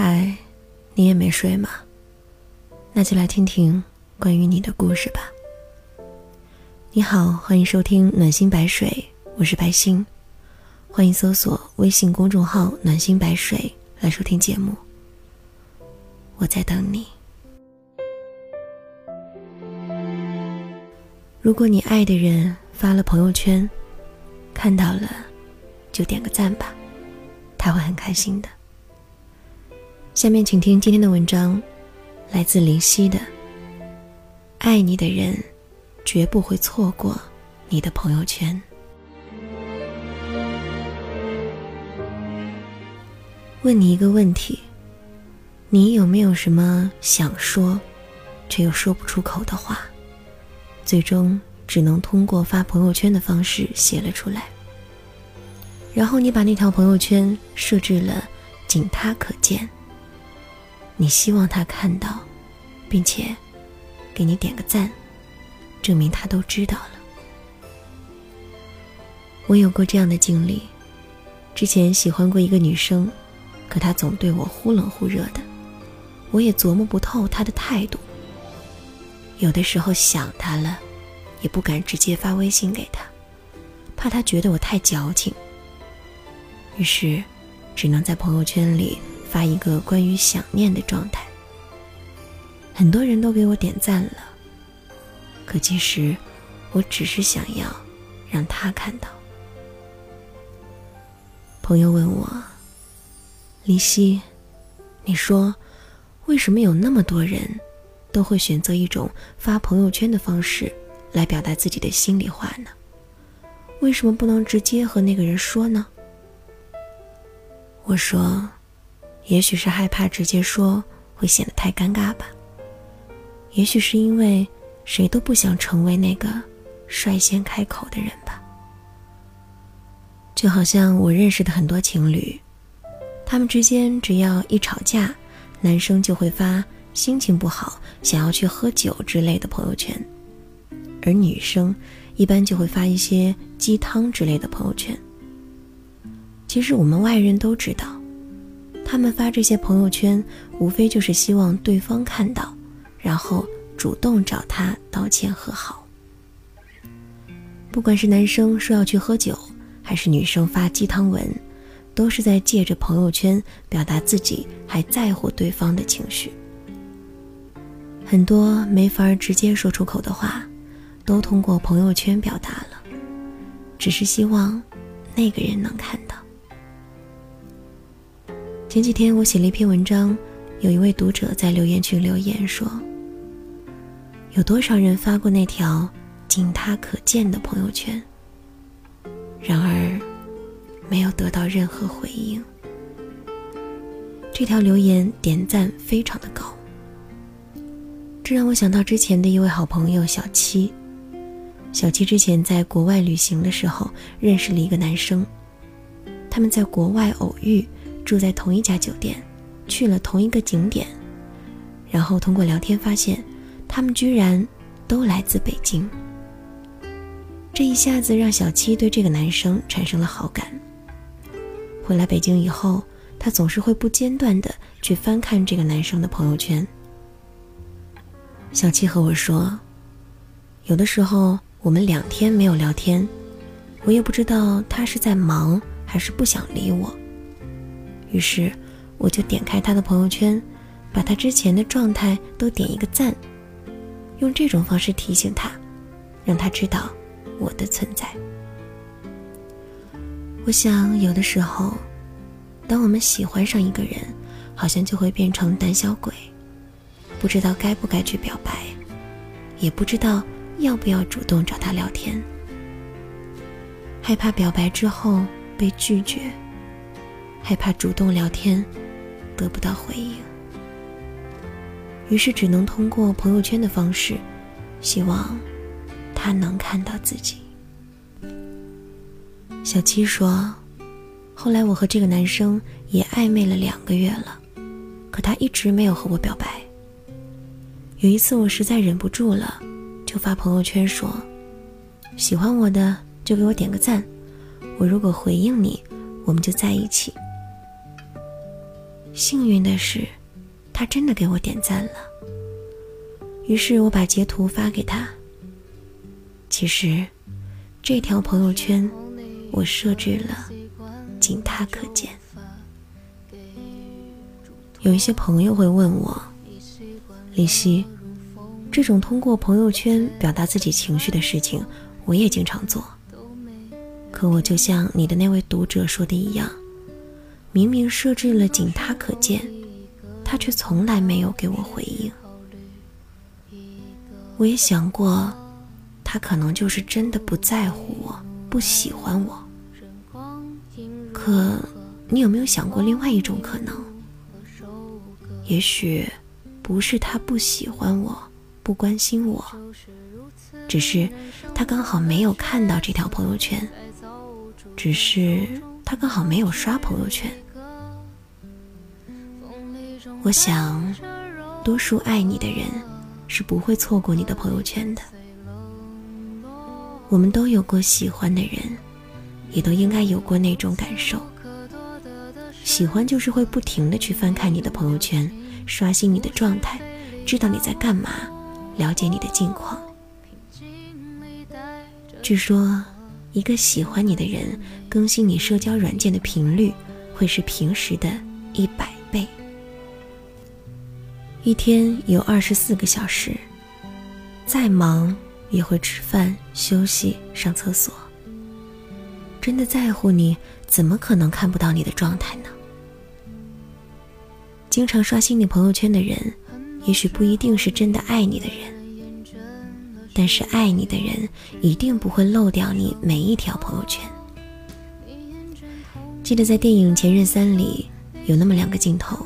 嗨，你也没睡吗？那就来听听关于你的故事吧。你好，欢迎收听暖心白水，我是白心，欢迎搜索微信公众号“暖心白水”来收听节目。我在等你。如果你爱的人发了朋友圈，看到了，就点个赞吧，他会很开心的。下面请听今天的文章，来自林夕的《爱你的人绝不会错过你的朋友圈》。问你一个问题：你有没有什么想说，却又说不出口的话，最终只能通过发朋友圈的方式写了出来？然后你把那条朋友圈设置了“仅他可见”。你希望他看到，并且给你点个赞，证明他都知道了。我有过这样的经历，之前喜欢过一个女生，可她总对我忽冷忽热的，我也琢磨不透她的态度。有的时候想她了，也不敢直接发微信给她，怕她觉得我太矫情。于是，只能在朋友圈里。发一个关于想念的状态，很多人都给我点赞了。可其实，我只是想要让他看到。朋友问我：“林夕，你说，为什么有那么多人都会选择一种发朋友圈的方式来表达自己的心里话呢？为什么不能直接和那个人说呢？”我说。也许是害怕直接说会显得太尴尬吧。也许是因为谁都不想成为那个率先开口的人吧。就好像我认识的很多情侣，他们之间只要一吵架，男生就会发心情不好、想要去喝酒之类的朋友圈，而女生一般就会发一些鸡汤之类的朋友圈。其实我们外人都知道。他们发这些朋友圈，无非就是希望对方看到，然后主动找他道歉和好。不管是男生说要去喝酒，还是女生发鸡汤文，都是在借着朋友圈表达自己还在乎对方的情绪。很多没法直接说出口的话，都通过朋友圈表达了，只是希望那个人能看。前几天我写了一篇文章，有一位读者在留言区留言说：“有多少人发过那条仅他可见的朋友圈？然而，没有得到任何回应。”这条留言点赞非常的高，这让我想到之前的一位好朋友小七。小七之前在国外旅行的时候认识了一个男生，他们在国外偶遇。住在同一家酒店，去了同一个景点，然后通过聊天发现，他们居然都来自北京。这一下子让小七对这个男生产生了好感。回来北京以后，他总是会不间断的去翻看这个男生的朋友圈。小七和我说，有的时候我们两天没有聊天，我也不知道他是在忙还是不想理我。于是，我就点开他的朋友圈，把他之前的状态都点一个赞，用这种方式提醒他，让他知道我的存在。我想，有的时候，当我们喜欢上一个人，好像就会变成胆小鬼，不知道该不该去表白，也不知道要不要主动找他聊天，害怕表白之后被拒绝。害怕主动聊天得不到回应，于是只能通过朋友圈的方式，希望他能看到自己。小七说：“后来我和这个男生也暧昧了两个月了，可他一直没有和我表白。有一次我实在忍不住了，就发朋友圈说：喜欢我的就给我点个赞，我如果回应你，我们就在一起。”幸运的是，他真的给我点赞了。于是我把截图发给他。其实，这条朋友圈我设置了仅他可见。有一些朋友会问我，李希，这种通过朋友圈表达自己情绪的事情，我也经常做。可我就像你的那位读者说的一样，明明设置了仅他可见，他却从来没有给我回应。我也想过，他可能就是真的不在乎我，不喜欢我。可你有没有想过另外一种可能？也许不是他不喜欢我，不关心我，只是他刚好没有看到这条朋友圈。只是他刚好没有刷朋友圈。我想，多数爱你的人是不会错过你的朋友圈的。我们都有过喜欢的人，也都应该有过那种感受。喜欢就是会不停的去翻看你的朋友圈，刷新你的状态，知道你在干嘛，了解你的近况。据说。一个喜欢你的人，更新你社交软件的频率会是平时的一百倍。一天有二十四个小时，再忙也会吃饭、休息、上厕所。真的在乎你，怎么可能看不到你的状态呢？经常刷新你朋友圈的人，也许不一定是真的爱你的人。但是爱你的人一定不会漏掉你每一条朋友圈。记得在电影《前任三》里有那么两个镜头，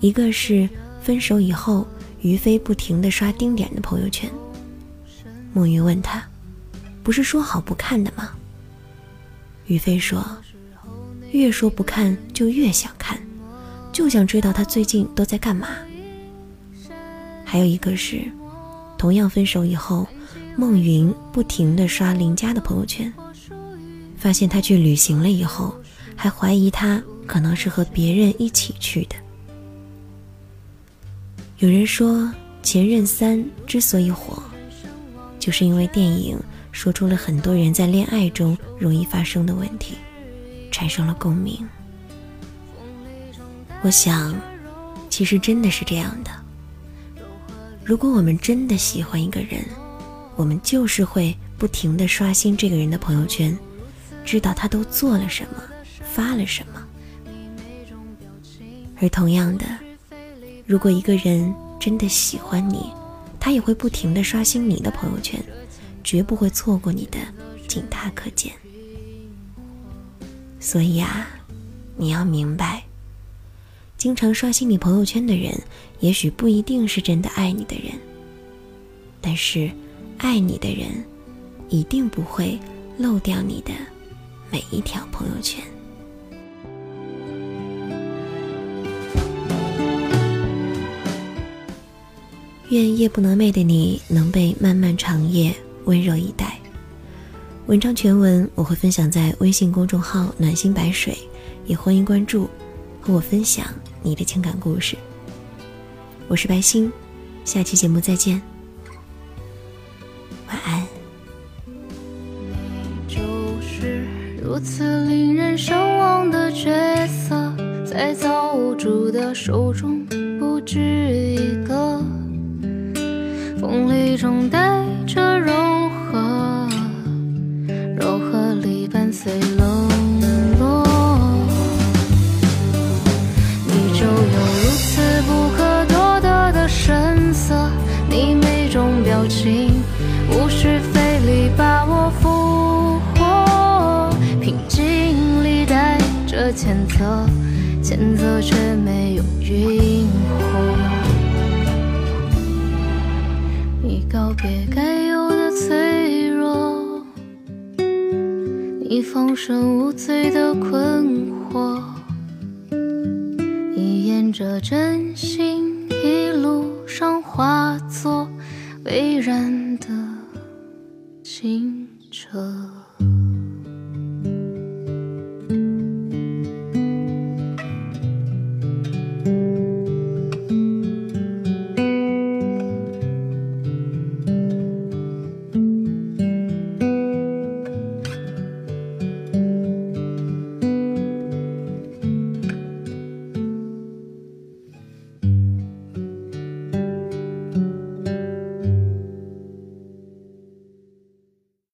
一个是分手以后于飞不停的刷丁点的朋友圈，孟云问他：“不是说好不看的吗？”于飞说：“越说不看就越想看，就想知道他最近都在干嘛。”还有一个是。同样分手以后，孟云不停地刷林佳的朋友圈，发现他去旅行了以后，还怀疑他可能是和别人一起去的。有人说，《前任三》之所以火，就是因为电影说出了很多人在恋爱中容易发生的问题，产生了共鸣。我想，其实真的是这样的。如果我们真的喜欢一个人，我们就是会不停的刷新这个人的朋友圈，知道他都做了什么，发了什么。而同样的，如果一个人真的喜欢你，他也会不停的刷新你的朋友圈，绝不会错过你的仅他可见。所以啊，你要明白。经常刷新你朋友圈的人，也许不一定是真的爱你的人，但是爱你的人一定不会漏掉你的每一条朋友圈。愿夜不能寐的你能被漫漫长夜温柔以待。文章全文我会分享在微信公众号“暖心白水”，也欢迎关注，和我分享。你的情感故事，我是白星，下期节目再见，晚安。你就是如此令人神往的角色，在造物主的手中不止一个，锋利中带着柔和，柔和里伴随无情。无需费力把我俘获，平静里带着谴责，谴责却没有晕火。你告别该有的脆弱，你放声无罪的困惑，你沿着真心一路上滑